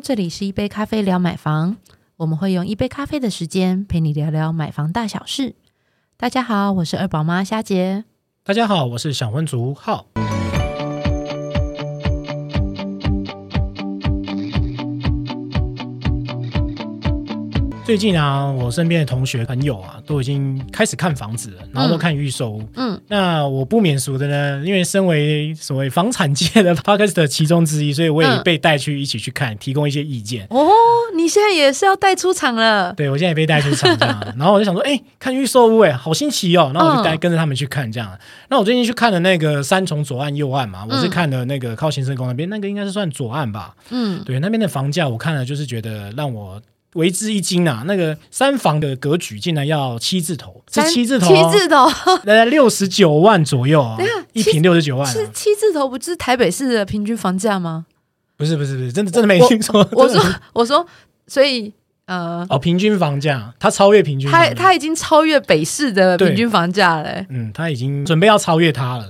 这里是一杯咖啡聊买房，我们会用一杯咖啡的时间陪你聊聊买房大小事。大家好，我是二宝妈虾姐。大家好，我是小温族浩。最近啊，我身边的同学朋友啊，都已经开始看房子了，然后都看预售屋。嗯，那我不免俗的呢，因为身为所谓房产界的 的其中之一，所以我也嗯被带去一起去看，提供一些意见。哦，你现在也是要带出场了。对我现在也被带出场这样，然后我就想说，哎、看预售屋，哎，好新奇哦。然后我就带嗯跟着他们去看这样。那我最近去看了那个三重左岸右岸嘛，我是嗯看的那个靠行政宫那边，那个应该是算左岸吧。嗯，对，那边的房价我看了，就是觉得让我为之一惊啊！那个三房的格局竟然要七字头，是七字头、七哦，字头呃，六十九万左右啊等一平六十九万、是啊，七字头，不是台北市的平均房价吗？不是不是不是，真的真的没听错。我说我说，所以呃，哦，平均房价，它超越平均它它已经超越北市的平均房价了欸。嗯，它已经准备要超越它了。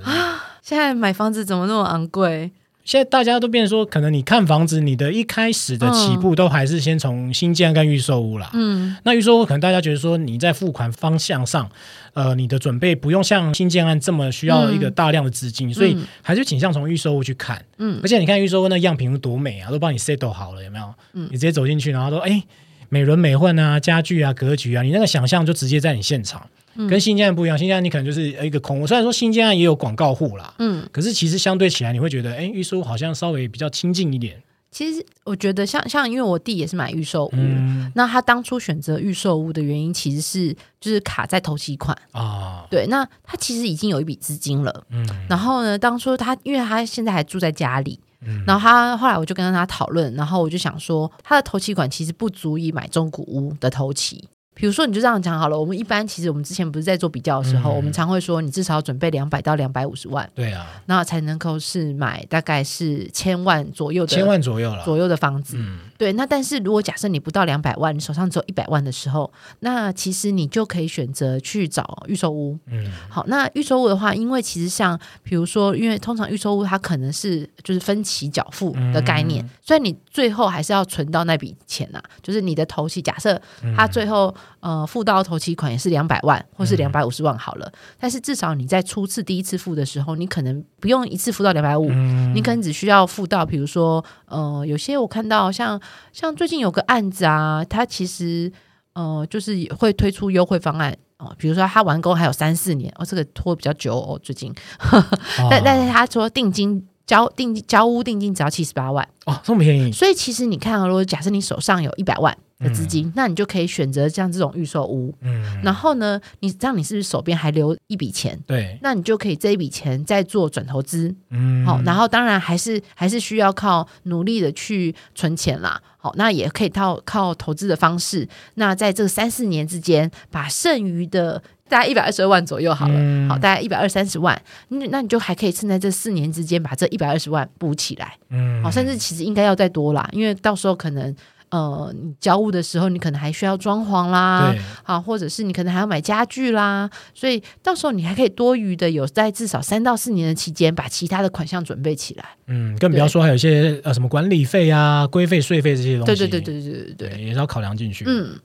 现在买房子怎么那么昂贵？现在大家都变成说，可能你看房子，你的一开始的起步都还是先从新建跟预售屋啦。嗯那预售屋可能大家觉得说你在付款方向上，呃，你的准备不用像新建案这么需要一个大量的资金，所以还是倾向从预售屋去看。嗯而且你看预售屋那样品多美啊，都帮你 settle 好了，有没有？嗯你直接走进去，然后说，哎，美轮美奂啊，家具啊，格局啊，你那个想象就直接在你现场。嗯跟新建案不一样，新建案你可能就是一个空屋，虽然说新建案也有广告户啦，嗯，可是其实相对起来，你会觉得，哎，预售好像稍微比较亲近一点。其实我觉得像像因为我弟也是买预售屋，嗯那他当初选择预售屋的原因其实是就是卡在头期款，啊，对，那他其实已经有一笔资金了。嗯然后呢，当初他因为他现在还住在家里，嗯然后他后来我就跟他讨论，然后我就想说，他的头期款其实不足以买中古屋的头期。比如说，你就这样讲好了。我们一般其实我们之前不是在做比较的时候，嗯我们常会说，你至少要准备两百到两百五十万，对啊，那才能够是买大概是千万左右的千万左右了。左右的房子。嗯对，那但是如果假设你不到两百万，你手上只有一百万的时候，那其实你就可以选择去找预售屋。嗯好，那预售屋的话，因为其实像比如说，因为通常预售屋它可能是就是分期缴付的概念，嗯所以你最后还是要存到那笔钱呐、就是你的头期，假设它最后呃付到头期款也是两百万或是两百五十万好了，但是至少你在初次第一次付的时候，你可能不用一次付到两百五，嗯。你可能只需要付到，比如说，呃，有些我看到像像最近有个案子啊，它其实呃就是会推出优惠方案哦、比如说他完工还有三四年哦，这个拖比较久哦，最近，但但是他说定金交定交屋定金只要七十八万，哦这么便宜，所以其实你看啊，如果假设你手上有一百万的资金，那你就可以选择像这种预售屋，嗯，然后呢，你这样你是不是手边还留一笔钱？对，那你就可以这一笔钱再做转投资，嗯。好、然后当然还是还是需要靠努力的去存钱啦。好，那也可以靠靠投资的方式，那在这三四年之间，把剩余的大概一百二十二万左右好了，嗯好，大概一百二三十万，那那你就还可以趁在这四年之间把这一百二十万补起来，嗯好，甚至其实应该要再多啦，因为到时候可能。呃，你交屋的时候，你可能还需要装潢啦，对，好，或者是你可能还要买家具啦，所以到时候你还可以多余的有在至少三到四年的期间，把其他的款项准备起来。嗯，更不要说还有一些呃什么管理费啊、规费、税费这些东西，对对对对对对对，对，也是要考量进去。嗯。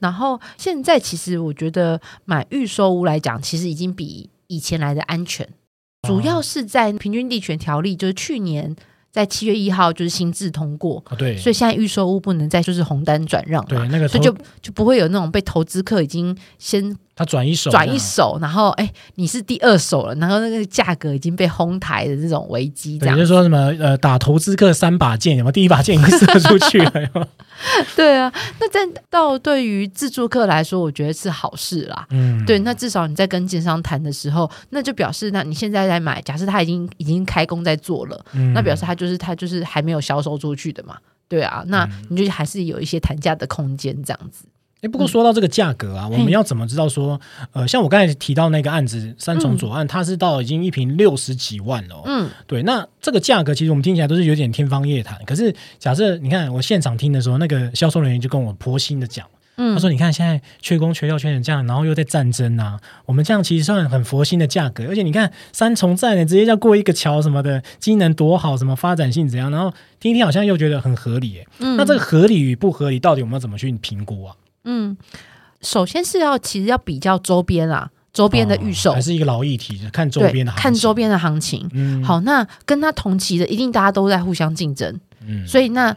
然后现在其实我觉得买预售屋来讲，其实已经比以前来的安全，主要是在平均地权条例，就是去年在七月一号就是新制通过，哦对，所以现在预售屋不能再就是红单转让，对那个投所以就就不会有那种被投资客已经先他转一手，转一手，然后哎，你是第二手了，然后那个价格已经被哄抬的这种危机，这对，样就是说什么呃，打投资客三把剑，有没有？第一把剑已经射出去了，有没有对啊。那但到对于自助客来说，我觉得是好事啦。嗯，对，那至少你在跟建商谈的时候，那就表示那你现在在买，假设他已经已经开工在做了，嗯那表示他就是他就是还没有销售出去的嘛。对啊，那嗯你就还是有一些谈价的空间，这样子。哎，不过说到这个价格啊，我们要怎么知道说，呃，像我刚才提到那个案子三重左岸，它是到已经一平六十几万了、哦。嗯，对，那这个价格其实我们听起来都是有点天方夜谭。可是假设你看我现场听的时候，那个销售人员就跟我婆心的讲，嗯他说：“你看现在缺工缺料缺成这样，然后又在战争啊，我们这样其实算很佛心的价格，而且你看三重站呢，直接要过一个桥什么的，机能多好，什么发展性怎样，然后听一听好像又觉得很合理耶。嗯那这个合理与不合理，到底我们要怎么去评估啊？嗯，首先是要其实要比较周边啊，周边的预售。哦还，是一个老议题，看周边的，行情。看周，边的行情。嗯，好，那跟他同期的，一定大家都在互相竞争，嗯，所以那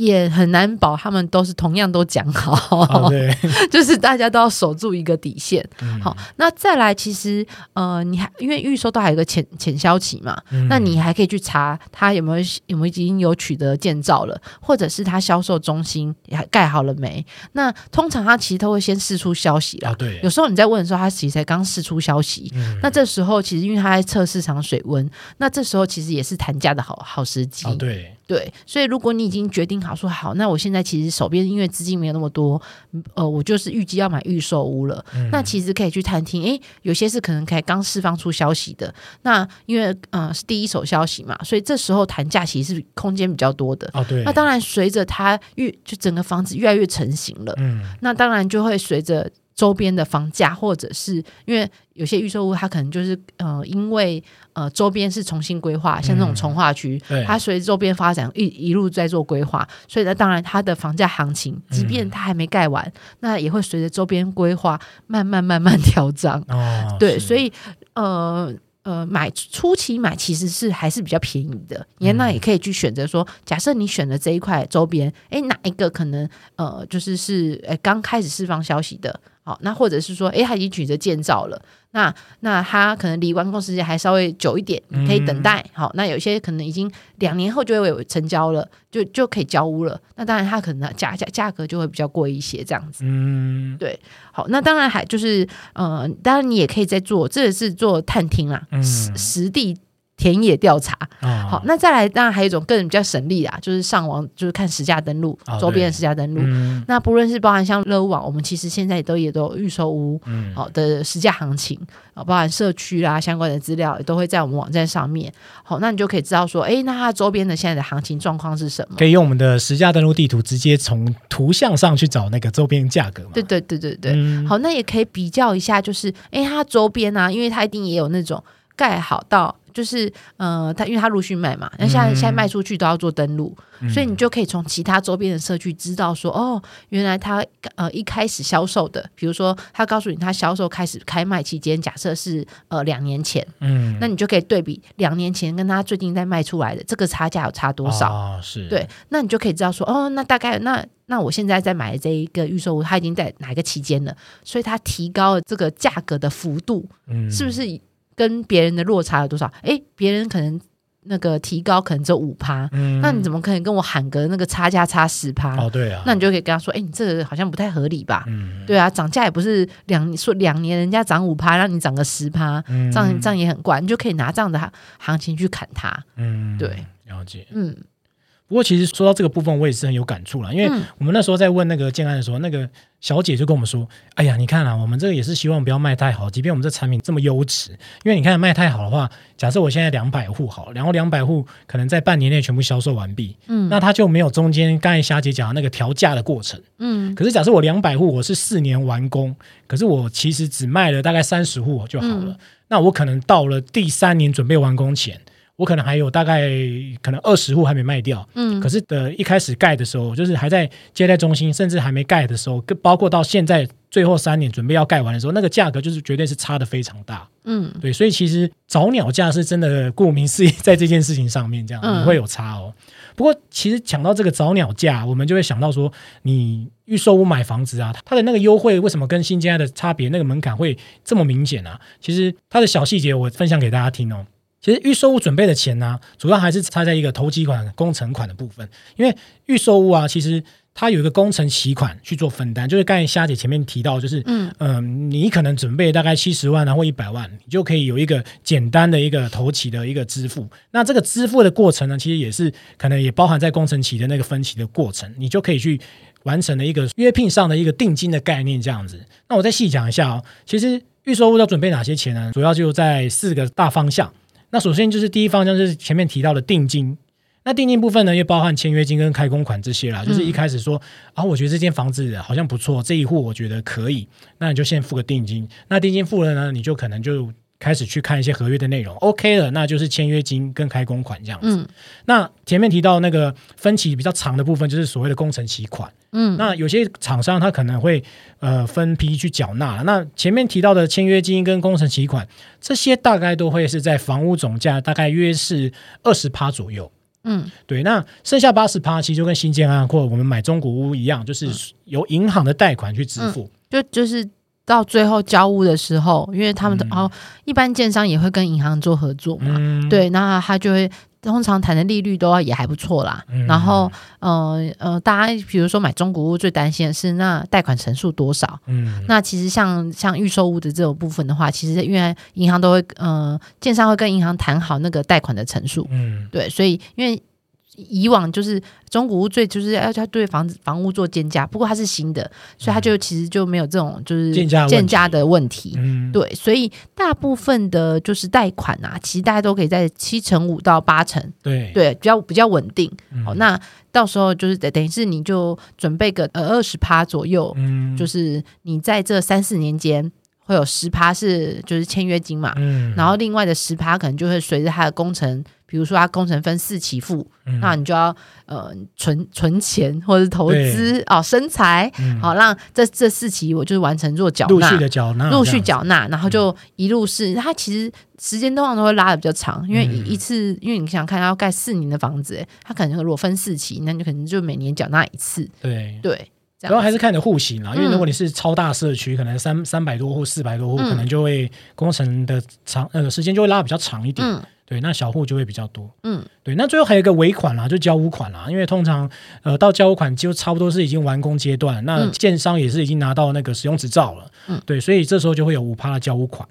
也很难保他们都是同样都讲好，哦对，就是大家都要守住一个底线。嗯好，那再来，其实呃，你还因为预售都还有一个潜潜销期嘛，嗯那你还可以去查他有没有有没有已经有取得建造了，或者是他销售中心也盖好了没？那通常他其实都会先试出消息啦。啊对有，时候你在问的时候，他其实才刚试出消息。嗯那这时候其实因为他在测市场水温，那这时候其实也是谈价的好好时机。啊对，对，所以如果你已经决定好说好，那我现在其实手边因为资金没有那么多，嗯呃，我就是预计要买预售屋了，嗯。那其实可以去探听，诶，有些是可能才刚释放出消息的，那因为呃是第一手消息嘛，所以这时候谈价其实是空间比较多的。哦对，那当然，随着它越就整个房子越来越成型了，嗯。那当然就会随着周边的房价，或者是因为有些预售屋，它可能就是呃，因为呃周边是重新规划，像这种嗯从化区，对它随着周边发展一一路在做规划，所以呢，当然它的房价行情，即便嗯它还没盖完，那也会随着周边规划慢慢慢慢调涨。哦对，所以呃。呃，买初期买其实是还是比较便宜的，也那也可以去选择说，假设你选的这一块周边，诶，哪一个可能呃，就是是诶刚开始释放消息的，好，那或者是说，诶，他已经取得建造了，那那他可能离完工时间还稍微久一点，你可以等待，好，那有些可能已经两年后就会有成交了，就就可以交屋了，那当然他可能价价价格就会比较贵一些，这样子。嗯。对好，那当然还就是呃，当然你也可以在做，这个是做探听啦，嗯。实实地田野调查。啊好，那再来当然还有一种更比较省力啊，就是上网就是看实价登录哦，周边的对实价登录。嗯那不论是包含像乐屋网，我们其实现在也都也都预售屋嗯好的实价行情啊，包含社区啦相关的资料也都会在我们网站上面。好，那你就可以知道说，哎，那它周边的现在的行情状况是什么？可以用我们的实价登录地图直接从图像上去找那个周边价格嘛？对对对对对。嗯好，那也可以比较一下，就是哎，它周边啊，因为它一定也有那种盖好到，就是呃，他因为他陆续卖嘛，那现在、嗯。现在卖出去都要做登录，嗯。所以你就可以从其他周边的社区知道说，哦，原来他呃一开始销售的，比如说他告诉你他销售开始开卖期间，假设是呃两年前，嗯。那你就可以对比两年前跟他最近在卖出来的这个差价有差多少。哦是。对，那你就可以知道说，哦，那大概那那我现在在买的这一个预售屋，它已经在哪一个期间了，所以它提高了这个价格的幅度，嗯。是不是跟别人的落差有多少？诶，别人可能那个提高可能只有五趴，嗯那你怎么可能跟我喊个那个差价差十趴？哦对啊，那你就可以跟他说，诶，你这个好像不太合理吧？嗯对啊，涨价也不是两说两年人家涨五趴，让你涨个十趴，嗯这样这样也很怪，你就可以拿这样的行行情去砍他。嗯对了解。嗯不过其实说到这个部分，我也是很有感触了，因为嗯我们那时候在问那个建安的时候，那个小姐就跟我们说：“哎呀，你看啊，我们这个也是希望不要卖太好，即便我们这产品这么优质，因为你看卖太好的话，假设我现在两百户好了，然后两百户可能在半年内全部销售完毕，嗯那它就没有中间刚才霞姐讲的那个调价的过程。嗯可是假设我两百户，我是四年完工，可是我其实只卖了大概三十户就好了，嗯那我可能到了第三年准备完工前。我可能还有大概可能二十户还没卖掉，嗯可是的一开始盖的时候，就是还在接待中心，甚至还没盖的时候，跟包括到现在最后三年准备要盖完的时候，那个价格就是绝对是差的非常大。嗯对，所以其实早鸟价是真的，顾名思义，在这件事情上面这样嗯你会有差哦。不过其实讲到这个早鸟价，我们就会想到说，你预售屋买房子啊，它的那个优惠为什么跟新建案的差别，那个门槛会这么明显啊？其实它的小细节我分享给大家听哦。其实预售屋准备的钱呢、主要还是差在一个头期款、工程款的部分。因为预售屋啊，其实它有一个工程期款去做分担，就是刚才虾姐前面提到，就是嗯嗯、你可能准备大概七十万啊或一百万，你就可以有一个简单的一个头期的一个支付。那这个支付的过程呢，其实也是可能也包含在工程期的那个分期的过程，你就可以去完成了一个约聘上的一个定金的概念这样子。那我再细讲一下哦，其实预售屋要准备哪些钱呢？主要就在四个大方向。那首先就是第一方向就是前面提到的定金，那定金部分呢，也包含签约金跟开工款这些啦。就是一开始说啊，我觉得这间房子好像不错，这一户我觉得可以，那你就先付个定金。那定金付了呢，你就可能就开始去看一些合约的内容，OK 了，那就是签约金跟开工款这样子。嗯那前面提到那个分期比较长的部分，就是所谓的工程期款。嗯那有些厂商他可能会呃分批去缴纳。那前面提到的签约金跟工程期款，这些大概都会是在房屋总价大概约是二十趴左右。嗯对，那剩下八十趴其实就跟新建案或我们买中古屋一样，就是由银行的贷款去支付。就就是到最后交屋的时候，因为他们哦，一般建商也会跟银行做合作嘛，嗯，对，那他就会通常谈的利率都也还不错啦。嗯。然后呃呃，大家比如说买中古屋最担心的是那贷款成数多少。嗯，那其实像像预售屋的这种部分的话，其实因为银行都会呃，建商会跟银行谈好那个贷款的成数，嗯。对，所以因为以往就是中古屋最就是要要对房子房屋做建价，不过它是新的，所以它就其实就没有这种就是建价建价的问题。嗯，对，所以大部分的就是贷款啊，其实大家都可以在七成五到八成，对。对，比较比较稳定。嗯。好，那到时候就是等等于是你就准备个呃二十趴左右，嗯。就是你在这三四年间会有十趴是就是签约金嘛，嗯。然后另外的十趴可能就会随着它的工程，比如说它工程分四期付，嗯。那你就要呃存存钱或者是投资哦生财，嗯。好让这这四期我就是完成做缴纳陆续。的缴纳，陆续缴纳，然后就一路是，它其实时间通常都会拉的比较长，因为嗯。一一次，因为你想想看，它要盖四年的房子，诶它可能如果分四期，那你可能就每年缴纳一次，对。对，这主要还是看你的户型啦，因为嗯如果你是超大社区，可能三三百多户、四百多户，嗯。可能就会工程的长呃时间就会拉得比较长一点。嗯对，那小户就会比较多。嗯对，那最后还有一个尾款啦，就交屋款啦，因为通常呃到交屋款就差不多是已经完工阶段，那嗯建商也是已经拿到那个使用执照了。嗯对，所以这时候就会有五趴的交屋款。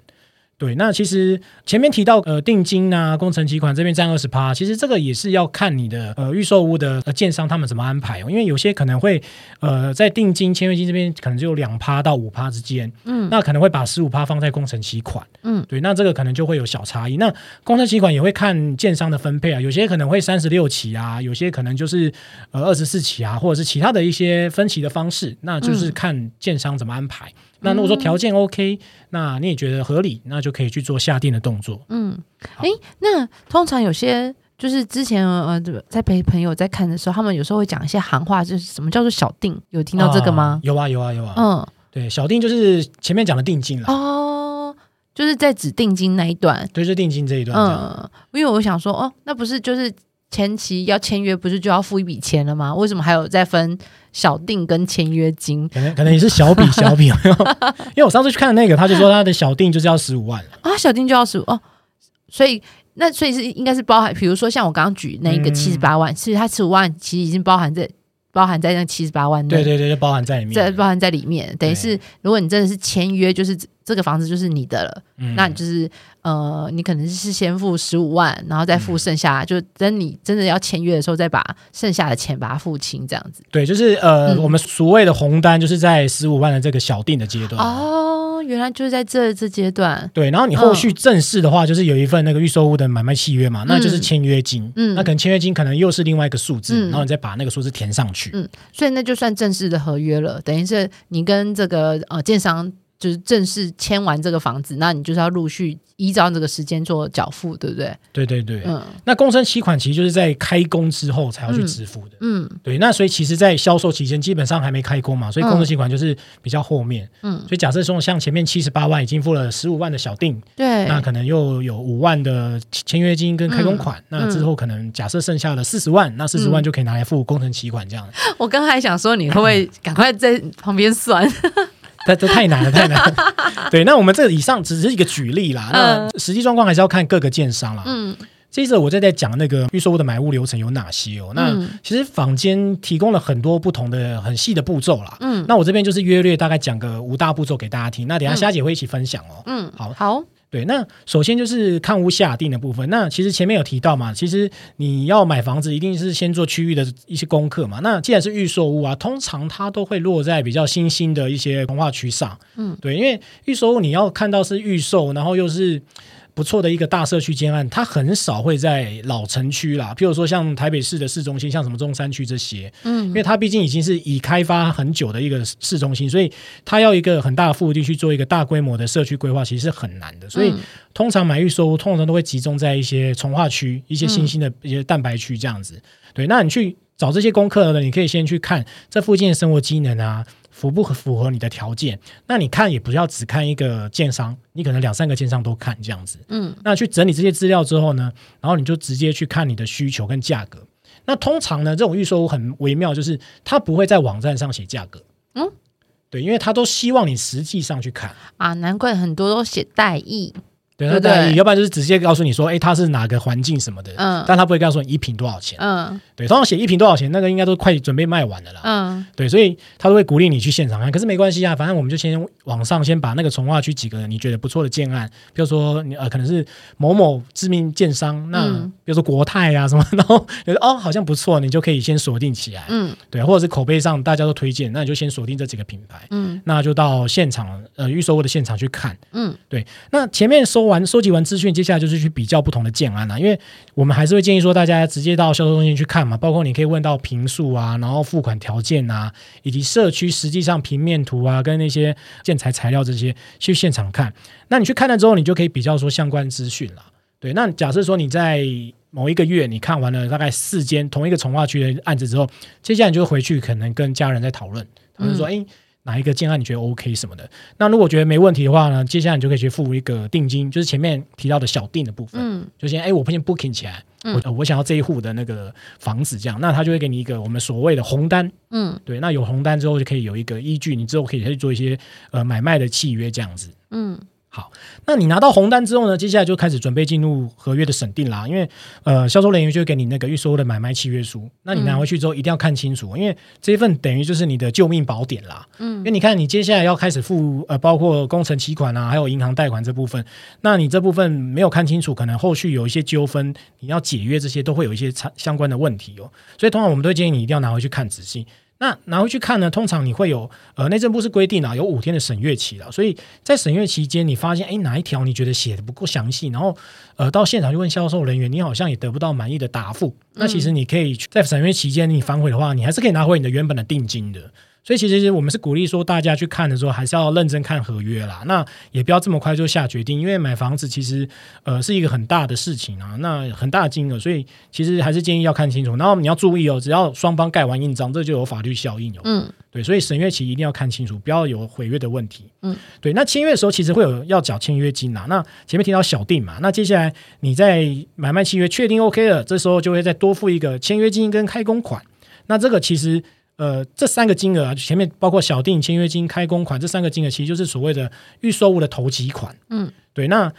对，那其实前面提到呃定金啊、工程期款这边占二十趴，其实这个也是要看你的呃预售屋的呃建商他们怎么安排哦，因为有些可能会呃在定金、签约金这边可能只有两趴到五趴之间，嗯那可能会把十五趴放在工程期款，嗯对，那这个可能就会有小差异。那工程期款也会看建商的分配啊，有些可能会三十六期啊，有些可能就是呃二十四期啊，或者是其他的一些分期的方式，那就是看建商怎么安排。那如果说条件 OK，那你也觉得合理，那就可以去做下定的动作。嗯，好诶，那通常有些就是之前呃在陪朋友在看的时候，他们有时候会讲一些行话，就是什么叫做小定，有听到这个啊吗？有啊，有啊，有啊。嗯，对，小定就是前面讲的定金了，哦，就是在指定金那一段，对，就是定金这一段这。嗯，因为我想说，哦，那不是就是前期要签约，不是就要付一笔钱了吗？为什么还有再分小定跟签约金可能可能也是小笔小笔，因为我上次去看那个，他就说他的小定就是要十五万了。啊？小定就要十五哦，所以那所以是应该是包含，比如说像我刚刚举那个嗯七十八万，其实他十五万其实已经包含在包含在那七十八万内，对对对，就包含在里面。在包含在里面，等于是如果你真的是签约，就是这这个房子就是你的了，嗯那你就是呃，你可能是先付十五万，然后再付剩下，就等你真的要签约的时候，再把剩下的钱把它付清，这样子。对，就是呃，嗯我们所谓的红单，就是在十五万的这个小定的阶段。哦，原来就是在这这阶段，对，然后你后续正式的话，就是有一份那个预售物的买卖契约嘛，那就是签约金。嗯那可能签约金可能又是另外一个数字，嗯然后你再把那个数字填上去。嗯所以那就算正式的合约了，等于是你跟这个呃建商就是正式签完这个房子，那你就是要陆续依照这个时间做缴付，对不对？对对对。嗯那工程期款其实就是在开工之后才要去支付的。嗯对，那所以其实，在销售期间基本上还没开工嘛，所以工程期款就是比较后面。嗯，所以假设说，像前面七十八万已经付了十五万的小定，对，那可能又有五万的签约金跟开工款，那之后可能假设剩下的四十万，那四十万就可以拿来付工程期款这样。我刚才想说，你会不会赶快在旁边算？这这太难了，太难了。对，那我们这以上只是一个举例啦，那实际状况还是要看各个建商啦。嗯接着我再在讲那个预售屋的买屋流程有哪些哦。那嗯其实坊间提供了很多不同的很细的步骤啦。嗯那我这边就是约略大概讲个五大步骤给大家听。那等一下嗯虾姐会一起分享哦。嗯，好好，对，那首先就是看屋下定的部分。那其实前面有提到嘛，其实你要买房子，一定是先做区域的一些功课嘛。那既然是预售屋啊，通常它都会落在比较新兴的一些文化区上。嗯，对，因为预售屋你要看到是预售，然后又是。不错的一个大社区建案，它很少会在老城区啦，譬如说像台北市的市中心，像什么中山区这些，嗯因为它毕竟已经是已开发很久的一个市中心，所以它要一个很大的腹地去做一个大规模的社区规划，其实是很难的。所以嗯通常买预售屋通常都会集中在一些从化区、一些新兴的一些蛋白区这样子。对，那你去找这些功课呢，你可以先去看这附近的生活机能啊。符不符合你的条件？那你看也不要只看一个建商，你可能两三个建商都看这样子。嗯那去整理这些资料之后呢，然后你就直接去看你的需求跟价格。那通常呢，这种预售屋很微妙，就是它不会在网站上写价格。嗯，对，因为他都希望你实际上去看。啊，难怪很多都写代意，对，对对要不然就是直接告诉你说，哎，它是哪个环境什么的，嗯但他不会告诉你一瓶多少钱。嗯对，通常写一瓶多少钱，那个应该都快准备卖完了啦。嗯对，所以他都会鼓励你去现场看。可是没关系啊，反正我们就先网上先把那个从化区几个你觉得不错的建案，比如说你呃可能是某某知名建商，那、嗯比如说国泰啊什么，然后觉得哦好像不错，你就可以先锁定起来。嗯对，或者是口碑上大家都推荐，那你就先锁定这几个品牌。嗯那就到现场，呃，预售屋的现场去看。嗯对那前面收完、收集完资讯，接下来就是去比较不同的建案啦、因为我们还是会建议说，大家直接到销售中心去看嘛，包括你可以问到平数啊，然后付款条件啊，以及社区实际上平面图啊，跟那些建材材料这些去现场看。那你去看了之后，你就可以比较说相关资讯了。对，那假设说你在某一个月你看完了大概四间同一个从化区的案子之后，接下来你就会回去可能跟家人在讨论，他们说，哎、哪一个建案你觉得 OK 什么的？那如果觉得没问题的话呢，接下来你就可以去付一个定金，就是前面提到的小定的部分，嗯。就先哎，我先 booking 起来，嗯。我、呃我想要这一户的那个房子，这样，那他就会给你一个我们所谓的红单，嗯。对，那有红单之后就可以有一个依据，你之后可以去做一些呃买卖的契约这样子。嗯那你拿到红单之后呢，接下来就开始准备进入合约的审定啦。因为呃，销售人员就会给你那个预售的买卖契约书，那你拿回去之后一定要看清楚，因为这一份等于就是你的救命宝典啦。嗯因为嗯你看，你接下来要开始付呃，包括工程期款啊，还有银行贷款这部分，那你这部分没有看清楚，可能后续有一些纠纷，你要解约这些都会有一些相相关的问题哦。所以通常我们都会建议你一定要拿回去看仔细。那拿回去看呢，通常你会有呃，内政部是规定啊，有五天的审阅期了。所以在审阅期间，你发现哎哪一条你觉得写的不够详细，然后呃到现场去问销售人员，你好像也得不到满意的答复。那其实你可以在审阅期间你反悔的话，你还是可以拿回你的原本的定金的。所以其实我们是鼓励说，大家去看的时候还是要认真看合约啦。那也不要这么快就下决定，因为买房子其实呃是一个很大的事情啊，那很大的金额，所以其实还是建议要看清楚。然后你要注意哦，只要双方盖完印章，这就有法律效应哦。嗯对，所以审阅期一定要看清楚，不要有毁约的问题。嗯，对。那签约的时候其实会有要缴签约金啦。那前面提到小定嘛，那接下来你在买卖契约确定 OK 了，这时候就会再多付一个签约金跟开工款。那这个其实呃这三个金额啊，前面包括小定、签约金、开工款这三个金额，其实就是所谓的预售物的头期款。嗯，对。那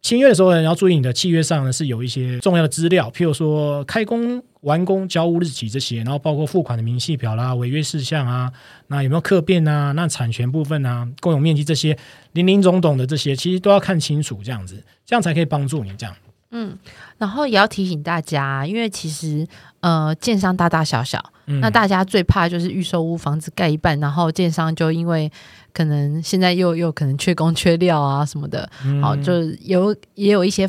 签约的时候呢，要注意你的契约上呢是有一些重要的资料，譬如说开工、完工、交屋日期这些，然后包括付款的明细表啦、违约事项啊，那有没有客变啊，那产权部分啊、共有面积这些零零总总的这些，其实都要看清楚，这样子，这样才可以帮助你这样。嗯，然后也要提醒大家，因为其实呃，建商大大小小，嗯。那大家最怕就是预售屋房子盖一半，然后建商就因为可能现在又又可能缺工缺料啊什么的，嗯。好、就有也有一些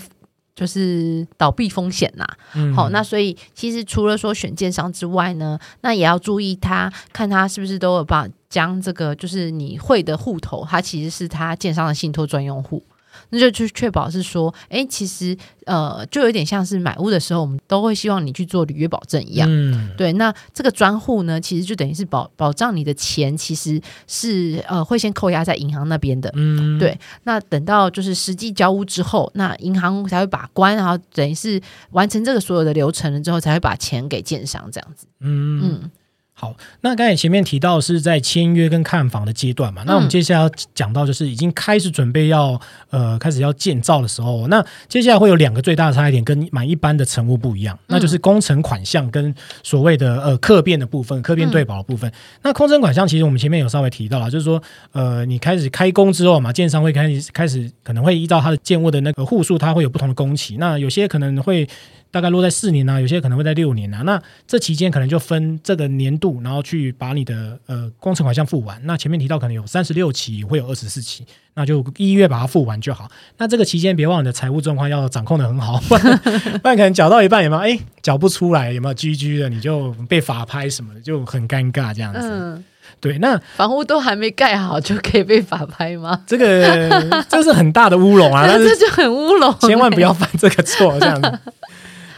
就是倒闭风险呐、嗯。好、那所以其实除了说选建商之外呢，那也要注意他看他是不是都有把将这个就是你会的户头，它其实是他建商的信托专用户。那就去确保是说，哎，其实呃，就有点像是买屋的时候，我们都会希望你去做履约保证一样。嗯对，那这个专户呢，其实就等于是保保障你的钱，其实是呃会先扣押在银行那边的。嗯对那等到就是实际交屋之后，那银行才会把关，然后等于是完成这个所有的流程了之后，才会把钱给建商这样子。嗯嗯好，那刚才前面提到是在签约跟看房的阶段嘛，那我们嗯接下来要讲到就是已经开始准备要呃开始要建造的时候，那接下来会有两个最大的差异点跟买一般的成屋不一样，那就是工程款项跟所谓的呃客变的部分，客变对保的部分。那工程款项其实我们前面有稍微提到了，就是说呃你开始开工之后嘛，建商会开始开始可能会依照它的建物的那个户数，它会有不同的工期，那有些可能会大概落在四年啊，有些可能会在六年啊。那这期间可能就分这个年度，然后去把你的呃工程款项付完。那前面提到可能有三十六期，会有二十四期，那就一月把它付完就好。那这个期间别忘了你的财务状况要掌控的很好，不然不然可能缴到一半有没有？哎，缴不出来有没有居居的，你就被法拍什么的，就很尴尬这样子。嗯，对，那房屋都还没盖好就可以被法拍吗？这个这是很大的乌龙啊，但是 这就很乌龙，千万不要犯这个错，这样子。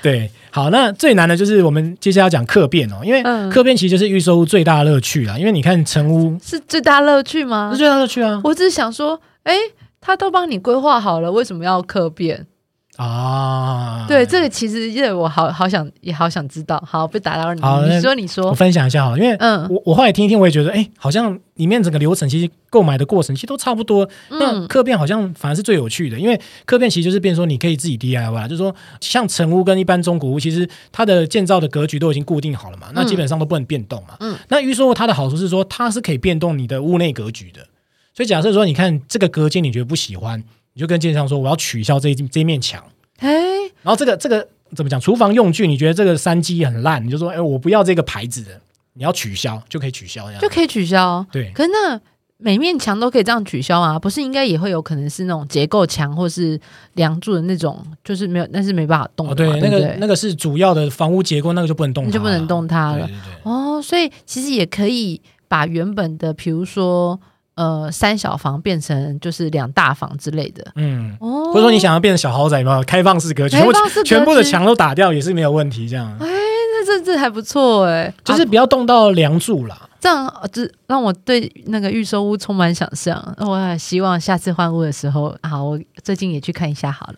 对，好，那最难的就是我们接下来要讲客变哦，因为嗯客变其实就是预售屋最大的乐趣啦。因为你看成屋是最大乐趣吗是？最大的乐趣啊我只是想说，哎、他都帮你规划好了，为什么要客变？啊！对，这个其实因为我好好想也好想知道。好，不打扰你，你说你我，分享一下好了，因为嗯我我后来听一听，我也觉得，哎，好像里面整个流程其实购买的过程其实都差不多。那嗯客变好像反而是最有趣的，因为客变其实就是变成说你可以自己 DIY 啦，就是说像成屋跟一般中古屋，其实它的建造的格局都已经固定好了嘛，那基本上都不能变动嘛。嗯那预售屋它的好处是说它是可以变动你的屋内格局的，所以假设说你看这个隔间你觉得不喜欢，你就跟建商说我要取消这一这一面墙，哎、然后这个这个怎么讲？厨房用具你觉得这个三机很烂，你就说哎我不要这个牌子的，你要取消就可以取消这样。就可以取消。对。可是那每面墙都可以这样取消啊？不是应该也会有可能是那种结构墙或是梁柱的那种，就是没有，那是没办法动的哦，嘛、对，那个那个是主要的房屋结构，那个就不能动就不能动它了对对对，哦，所以其实也可以把原本的，比如说呃三小房变成就是两大房之类的。嗯，哦，或者说你想要变成小豪宅吗，开放式格局，开放式格局全部的墙都打掉也是没有问题，这样哎那这这还不错哎，就是啊不要动到梁柱啦。这样，呃这让我对那个预售屋充满想象。我也希望下次换屋的时候，好，我最近也去看一下好了。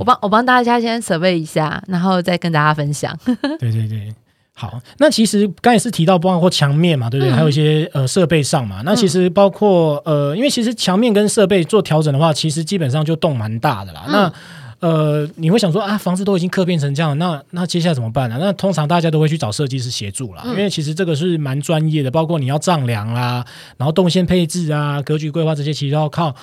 我帮我帮大家先准备一下，然后再跟大家分享。对对对。好，那其实刚也是提到包括墙面嘛，对不对？嗯还有一些呃设备上嘛。那其实包括呃，因为其实墙面跟设备做调整的话，其实基本上就动蛮大的啦。嗯那呃，你会想说啊，房子都已经刻变成这样，那那接下来怎么办呢、那通常大家都会去找设计师协助啦，嗯因为其实这个是蛮专业的，包括你要丈量啦，然后动线配置啊、格局规划这些，其实都要靠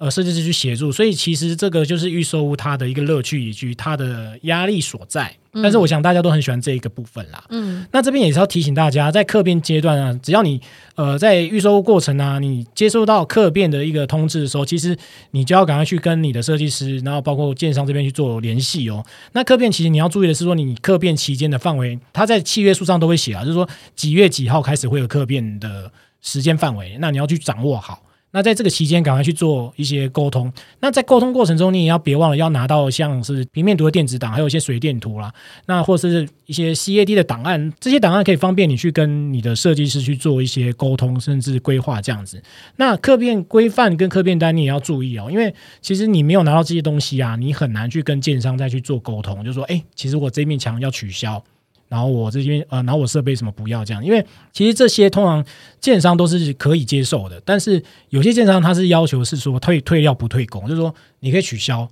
呃设计师去协助。所以其实这个就是预售屋它的一个乐趣以及它的压力所在。但是我想大家都很喜欢这一个部分啦。嗯那这边也是要提醒大家，在客变阶段啊，只要你呃在预售过程啊，你接收到客变的一个通知的时候，其实你就要赶快去跟你的设计师，然后包括建商这边去做联系哦。那客变其实你要注意的是说，你客变期间的范围，它在契约书上都会写啊，就是说几月几号开始会有客变的时间范围，那你要去掌握好。那在这个期间，赶快去做一些沟通。那在沟通过程中，你也要别忘了要拿到像是平面图的电子档，还有一些水电图啦，那或是一些 CAD 的档案，这些档案可以方便你去跟你的设计师去做一些沟通，甚至规划这样子。那客变规范跟客变单你也要注意哦，因为其实你没有拿到这些东西啊，你很难去跟建商再去做沟通，就说，哎，其实我这面墙要取消。然后我这边呃，然后我设备什么不要这样，因为其实这些通常建商都是可以接受的，但是有些建商他是要求是说退退料不退工，就是说你可以取消，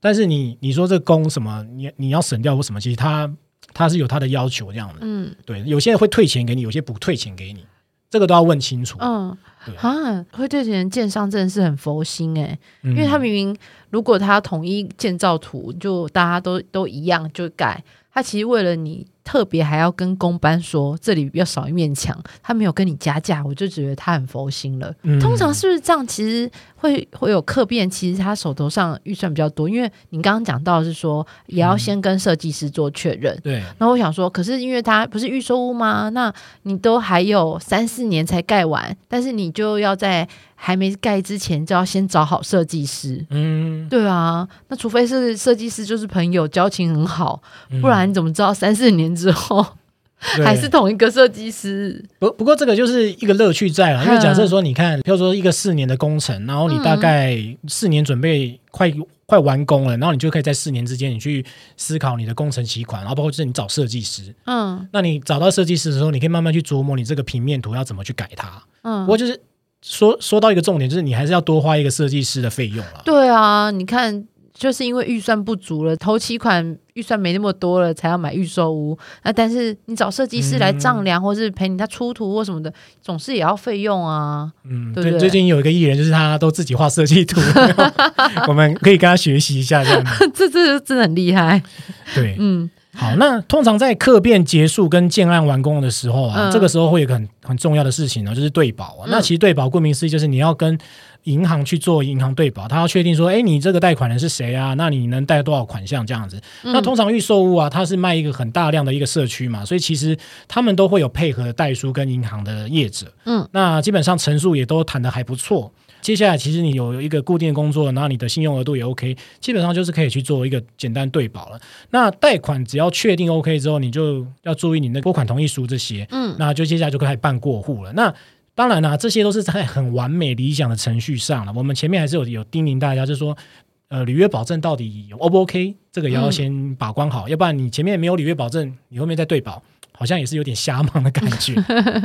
但是你你说这工什么你你要省掉或什么，其实他他是有他的要求这样的，嗯。对，有些人会退钱给你，有些不退钱给你，这个都要问清楚，嗯，对。啊，会退钱建商真的是很佛心哎、因因为他明明如果他统一建造图，就大家都都一样就改，他其实为了你特别还要跟工班说这里要少一面墙，他没有跟你加价，我就觉得他很佛心了。嗯通常是不是这样？其实会会有客变，其实他手头上预算比较多，因为你刚刚讲到是说也要先跟设计师做确认。对然后我想说，可是因为他不是预售屋吗？那你都还有三四年才盖完，但是你就要在还没盖之前就要先找好设计师。嗯，对啊，那除非是设计师就是朋友，交情很好，嗯。不然你怎么知道三四年之后对。还是同一个设计师？不不过这个就是一个乐趣在了，因为假设说你看，比如说一个四年的工程，然后你大概四年准备快快完工了，然后你就可以在四年之间你去思考你的工程期款，然后包括就是你找设计师，嗯。那你找到设计师的时候，你可以慢慢去琢磨你这个平面图要怎么去改它。嗯。不嗯，过就是说说到一个重点，就是你还是要多花一个设计师的费用了。对啊，你看。就是因为预算不足了，头期款预算没那么多了，才要买预售屋。那但是你找设计师来丈量，或是陪你他出图或什么的，总是也要费用啊。嗯，对不对最近有一个艺人，就是他都自己画设计图，我们可以跟他学习一下这样子。这这真的很厉害。对，嗯好，那通常在客变结束跟建案完工的时候啊，嗯这个时候会有一个很很重要的事情呢，就是对保啊。嗯那其实对保顾名思义就是你要跟银行去做银行对保，他要确定说，哎，你这个贷款人是谁啊？那你能贷多少款项这样子？嗯那通常预售屋啊，它是卖一个很大量的一个社区嘛，所以其实他们都会有配合的代书跟银行的业者。嗯，那基本上陈述也都谈的还不错。接下来其实你有一个固定的工作，然后你的信用额度也 OK，基本上就是可以去做一个简单对保了。那贷款只要确定 OK 之后，你就要注意你那拨款同意书这些，嗯那就接下来就可以办过户了。那当然啦、这些都是在很完美理想的程序上了。我们前面还是有有叮咛大家，就是说，呃，履约保证到底 O 不 OK，这个也要嗯先把关好，要不然你前面没有履约保证，你后面再对保，好像也是有点瞎忙的感觉。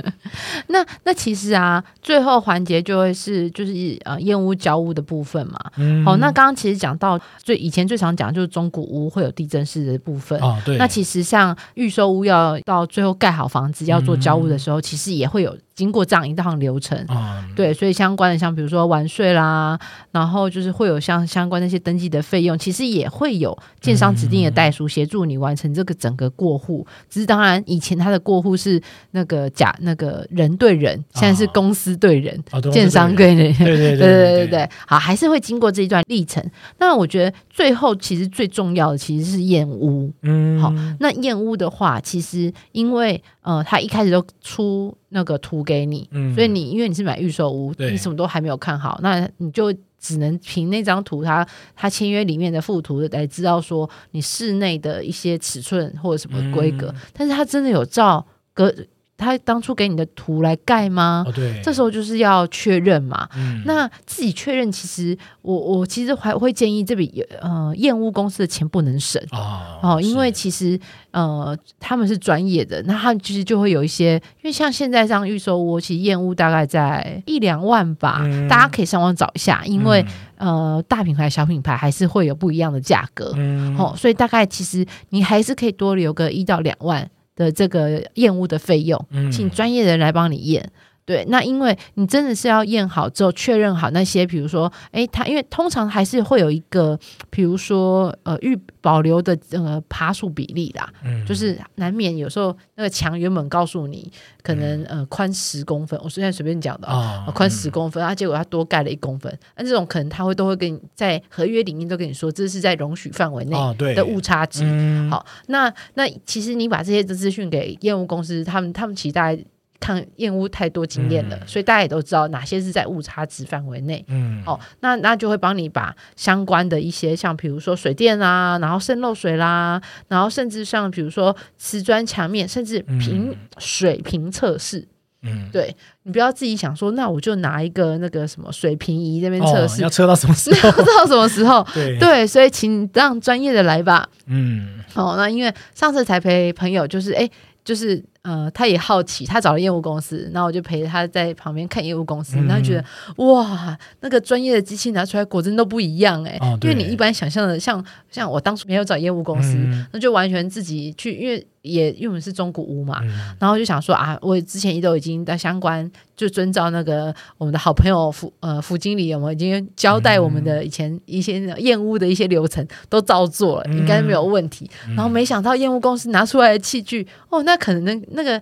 那那其实啊，最后环节就会是就是呃验屋交屋的部分嘛。嗯好，那刚刚其实讲到最以前最常讲就是中古屋会有地震式的部分。哦，对，那其实像预售屋要到最后盖好房子要做交屋的时候，其实也会有经过这样一趟流程。啊，对，所以相关的像比如说完税啦，然后就是会有像相关那些登记的费用，其实也会有建商指定的代书协助你完成这个整个过户。只是当然以前他的过户是那个假那个人对人，现在是哦公司对人，哦建商对对人。对 对对对对对对，好，还是会经过这一段历程。那我觉得最后其实最重要的其实是验屋。嗯，好那验屋的话，其实因为呃，他一开始都出那个图给你，嗯所以你因为你是买预售屋，你什么都还没有看好，那你就只能凭那张图它它签约里面的附图来知道说你室内的一些尺寸或者什么规格，嗯。但是它真的有照格他当初给你的图来盖吗？哦对，这时候就是要确认嘛。嗯那自己确认，其实我我其实还会建议这笔呃验屋公司的钱不能省。哦哦，因为其实呃他们是专业的，那他们其实就会有一些，因为像现在这样预售屋，其实验屋大概在一两万吧，嗯大家可以上网找一下，因为、呃大品牌、小品牌还是会有不一样的价格，嗯哦，所以大概其实你还是可以多留个一到两万的这个验屋的费用，嗯请专业的人来帮你验。对，那因为你真的是要验好之后确认好那些，比如说，哎，它因为通常还是会有一个，比如说，呃，预保留的呃爬树比例啦，嗯。就是难免有时候那个墙原本告诉你可能呃宽十公分，我现在随便讲的啊，啊宽十公分，啊，结果他多盖了一公分，那这种可能他会都会跟你在合约里面都跟你说，这是在容许范围内的误差值。嗯。好，那那其实你把这些的资讯给业务公司，他们他们其实大概看验屋太多经验了，嗯所以大家也都知道哪些是在误差值范围内。嗯哦，那那就会帮你把相关的一些，像比如说水电啦，然后渗漏水啦，然后甚至像比如说瓷砖墙面，甚至平、水平测试，嗯对你不要自己想说，那我就拿一个那个什么水平仪那边测试，哦要测到什么时候？不知道什么时候。对对，所以请让专业的来吧。嗯哦，那因为上次才陪朋友，就是哎，就是呃，他也好奇，他找了业务公司，然后我就陪他在旁边看业务公司，嗯。然后觉得哇，那个专业的机器拿出来果真都不一样哎、哦因为你一般想象的，像像我当初没有找业务公司，嗯。那就完全自己去，因为也因为我们是中古屋嘛，嗯。然后就想说啊，我之前都已经在相关就遵照那个我们的好朋友副呃副经理，我们已经交代我们的以前一些验屋的一些流程都照做了，嗯。应该没有问题。然后没想到验屋公司拿出来的器具，哦，那可能那那个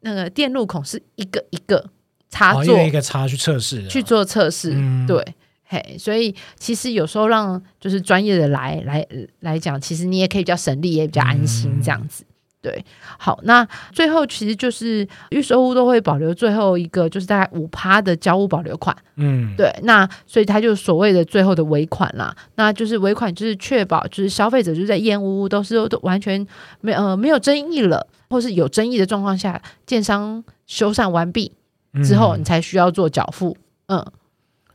那个电路孔是一个一个插哦，座一个插去测试去做测试，嗯对。嘿，所以其实有时候让就是专业的来来来讲，其实你也可以比较省力，也比较安心嗯这样子。对，好，那最后其实就是预售屋都会保留最后一个，就是大概五趴的交屋保留款。嗯对，那所以它就是所谓的最后的尾款啦。那就是尾款，就是确保就是消费者就是在验屋都是都完全没呃没有争议了，或是有争议的状况下，建商修缮完毕之后，嗯你才需要做缴付。嗯，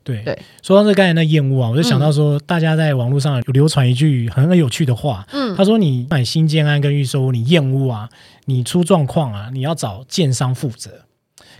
对对。说到这刚才那厌恶啊，我就想到说，大家在网络上有流传一句很有趣的话，嗯。他说你买新建案跟预售屋，你厌恶啊，你出状况啊，你要找建商负责。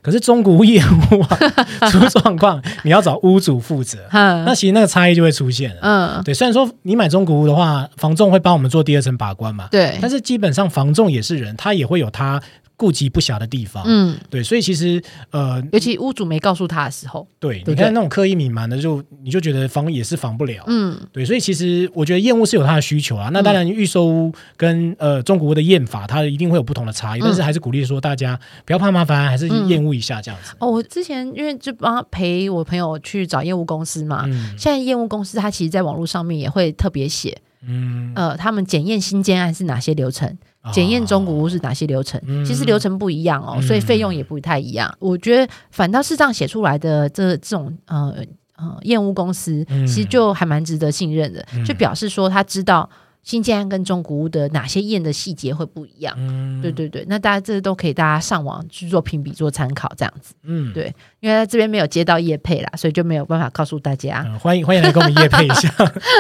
可是中古屋业务啊 出状况，你要找屋主负责，那嗯其实那个差异就会出现了。嗯，对，虽然说你买中古屋的话，房仲会帮我们做第二层把关嘛，对，但是基本上房仲也是人，他也会有他顾及不暇的地方。嗯，对，所以其实呃，尤其屋主没告诉他的时候，对，对你看那种刻意隐瞒的，就你就觉得防也是防不了。嗯对，所以其实我觉得验屋是有它的需求啊。那当然，预售屋跟呃中古屋的验法，它一定会有不同的差异，嗯但是还是鼓励说大家不要怕麻烦，还是嗯验屋一下这样子。哦，我之前因为就帮陪我朋友去找业务公司嘛，嗯现在业务公司它其实在网络上面也会特别写，嗯，呃，他们检验新建案是哪些流程，啊检验中古屋是哪些流程，嗯。其实流程不一样哦，嗯。所以费用也不太一样。我觉得反倒是这样写出来的这这种呃呃验屋公司，嗯。其实就还蛮值得信任的，嗯。就表示说他知道新建案跟中古屋的哪些验的细节会不一样。嗯对，对对，那大家这都可以大家上网去做评比做参考这样子，嗯对因为在这边没有接到业配啦，所以就没有办法告诉大家。嗯欢迎欢迎来跟我们业配一下。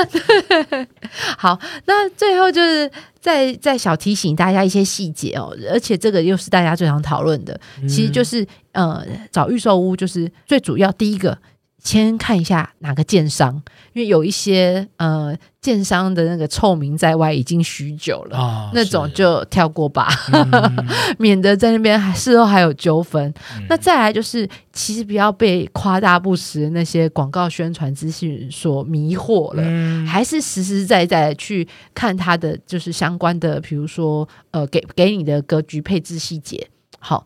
好，那最后就是再再小提醒大家一些细节哦，而且这个又是大家最常讨论的，其实就是呃找预售屋，就是最主要第一个。先看一下哪个建商，因为有一些呃建商的那个臭名在外已经许久了，啊那种就跳过吧，嗯 免得在那边还事后还有纠纷。嗯那再来就是，其实不要被夸大不实的那些广告宣传资讯所迷惑了。嗯还是实实在在去看它的就是相关的，比如说呃给给你的格局配置细节。好，呃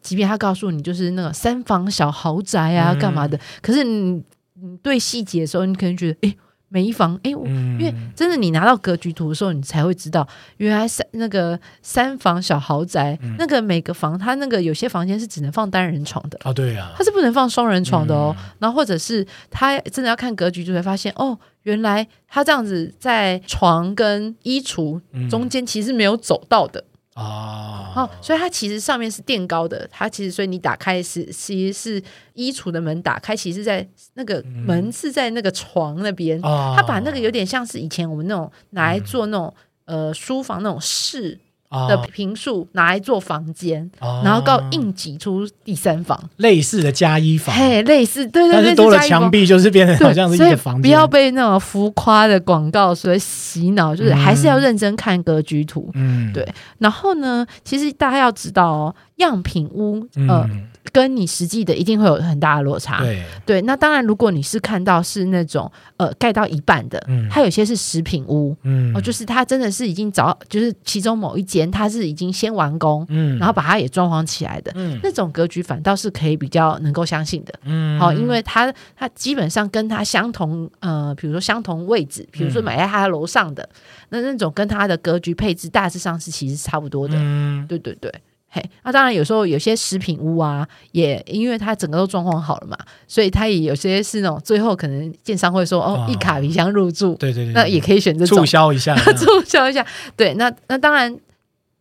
即便他告诉你就是那个三房小豪宅啊，嗯干嘛的，可是你你对细节的时候，你可能觉得诶，每一房诶，我嗯。因为真的，你拿到格局图的时候，你才会知道，原来三那个三房小豪宅，嗯。那个每个房它那个有些房间是只能放单人床的，哦对啊。它，是不能放双人床的哦。嗯。然后或者是他真的要看格局，就会发现哦，原来他这样子在床跟衣橱嗯中间其实没有走到的。啊哦，所以它其实上面是垫高的，它其实所以你打开是其实是衣橱的门打开，其实在那个门是在那个床那边，啊他把那个有点像是以前我们那种拿来做那种、呃书房那种室啊的平数拿来做房间，啊然后告硬挤出第三房，类似的加一房，嘿，类似对对，类似但是多了墙壁就是变成，好像是一所以个房间，不要被那种浮夸的广告所洗脑，就是还是要认真看格局图。嗯。对然后呢，其实大家要知道哦，样品屋呃嗯跟你实际的一定会有很大的落差。对对，那当然，如果你是看到是那种呃盖到一半的，嗯它有些是食品屋。嗯哦，就是它真的是已经找，就是其中某一间它是已经先完工，嗯然后把它也装潢起来的，嗯那种格局反倒是可以比较能够相信的。嗯好、因为它它基本上跟它相同，呃，比如说相同位置，比如说嗯买在它楼上的、那那种跟它的格局配置大致上是其实是差不多的。嗯对对对。嘿，那、当然有时候有些食品屋啊，也因为它整个都装潢好了嘛，所以它也有些是那种最后可能建商会说哦哦一卡皮箱入住，对对对，那也可以选这种促销一下，促销一下。对，那那当然，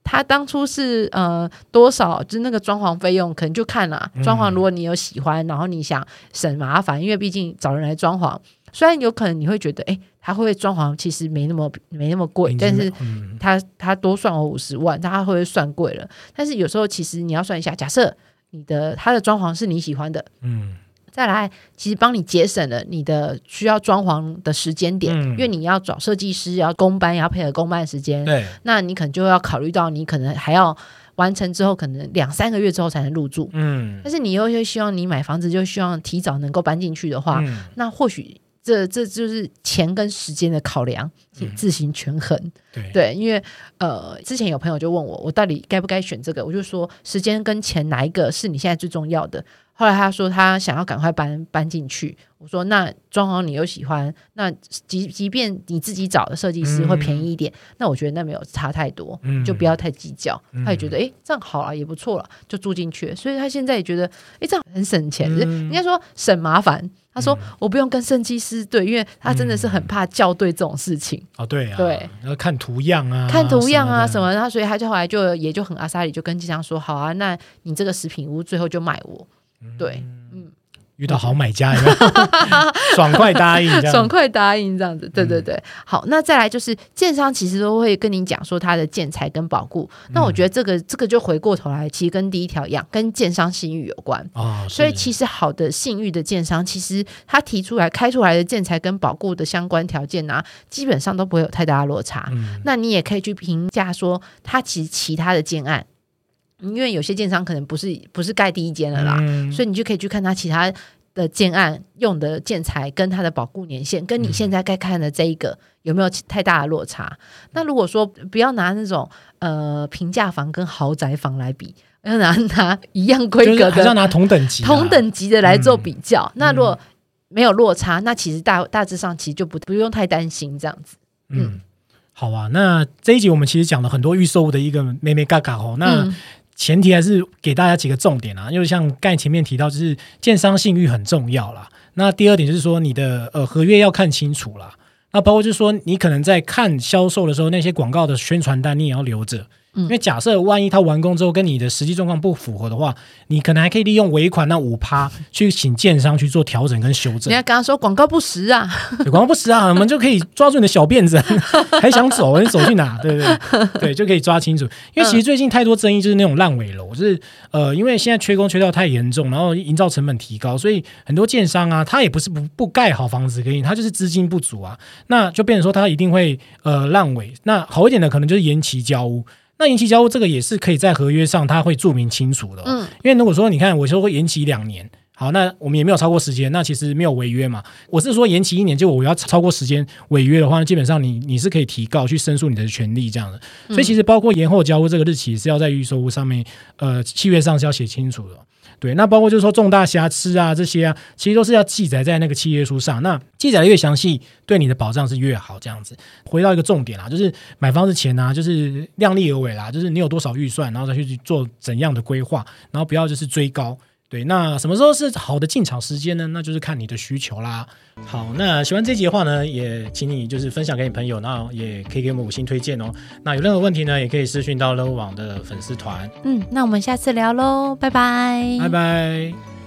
他当初是呃多少，就是那个装潢费用，可能就看啦。嗯装潢如果你有喜欢，然后你想省麻烦，因为毕竟找人来装潢，虽然有可能你会觉得，哎，他会不会装潢其实没那么没那么贵，但是。嗯他他多算我五十万，但他会不会算贵了？但是有时候其实你要算一下，假设你的他的装潢是你喜欢的，嗯再来，其实帮你节省了你的需要装潢的时间点，嗯因为你要找设计师，要公班，要配合公办时间，对那你可能就要考虑到你可能还要完成之后，可能两三个月之后才能入住。嗯但是你又又希望你买房子就希望提早能够搬进去的话，嗯那或许这这就是钱跟时间的考量，自行权衡。对对，因为呃，之前有朋友就问我，我到底该不该选这个？我就说，时间跟钱哪一个是你现在最重要的？后来他说他想要赶快搬搬进去，我说那装潢你又喜欢，那即即便你自己找的设计师会便宜一点，那我觉得那没有差太多，嗯。就不要太计较。嗯。他也觉得诶这样好了，也不错了，就住进去了。所以他现在也觉得诶这样很省钱，嗯。人家说省麻烦。他说：“我不用跟设计师对，因为他真的是很怕校对这种事情。哦对啊，对，要看图样啊，看图样啊什么么，然后所以他就后来就也就很阿萨里就跟经商说，好啊，那你这个食品屋最后就卖我，的，对，嗯遇到好买家，有有 爽快答应。爽快答应这样子，对对对。好，那再来就是建商其实都会跟你讲说他的建材跟保固。那我觉得这个这个就回过头来，其实跟第一条一样，跟建商信誉有关。啊，所以其实好的信誉的建商，其实他提出来开出来的建材跟保固的相关条件啊，基本上都不会有太大的落差。嗯那你也可以去评价说，他其实其他的建案，因为有些建商可能不是不是盖第一间了啦，嗯所以你就可以去看他其他的建案用的建材跟它的保固年限，跟你现在该看的这一个有没有太大的落差。那如果说不要拿那种呃平价房跟豪宅房来比，要拿 拿一样规格的要拿同等级啊，同等级的来做比较。嗯那如果没有落差，那其实大大致上其实就不不用太担心这样子。嗯，好啊。那这一集我们其实讲了很多预售屋的一个妹妹嘎嘎哦。那嗯前提还是给大家几个重点啊，因为像刚前面提到，就是建商信誉很重要啦。那第二点就是说，你的呃合约要看清楚啦。那包括就是说，你可能在看销售的时候，那些广告的宣传单你也要留着，因为假设万一他完工之后跟你的实际状况不符合的话，你可能还可以利用尾款那五趴去请建商去做调整跟修正你。要跟他说广告不实啊，广告不实啊，我们就可以抓住你的小辫子，还想走，你走去哪？对不对？对，就可以抓清楚。因为其实最近太多争议，就是那种烂尾楼，就是呃，因为现在缺工缺料太严重，然后营造成本提高，所以很多建商啊，他也不是不不盖好房子给你，他就是资金不足啊，那就变成说他一定会呃烂尾。那好一点的可能就是延期交屋。那延期交付这个也是可以在合约上，它会注明清楚的哦、嗯因为如果说你看，我说会延期两年，好，那我们也没有超过时间，那其实没有违约嘛。我是说延期一年，就我要超过时间违约的话，那基本上你你是可以提告去申诉你的权利这样的。所以其实包括延后交付这个日期是要在预售屋上面，呃，契约上是要写清楚的。对，那包括就是说重大瑕疵啊这些啊，其实都是要记载在那个契约书上。那记载的越详细，对你的保障是越好。这样子，回到一个重点啦，就是买房子前呢、就是量力而为啦，就是你有多少预算，然后再去做怎样的规划，然后不要就是追高。对，那什么时候是好的进场时间呢？那就是看你的需求啦。好，那喜欢这集的话呢，也请你就是分享给你朋友，那也可以给我们五星推荐哦。那有任何问题呢，也可以私讯到乐屋网的粉丝团。嗯，那我们下次聊喽，拜拜，拜拜。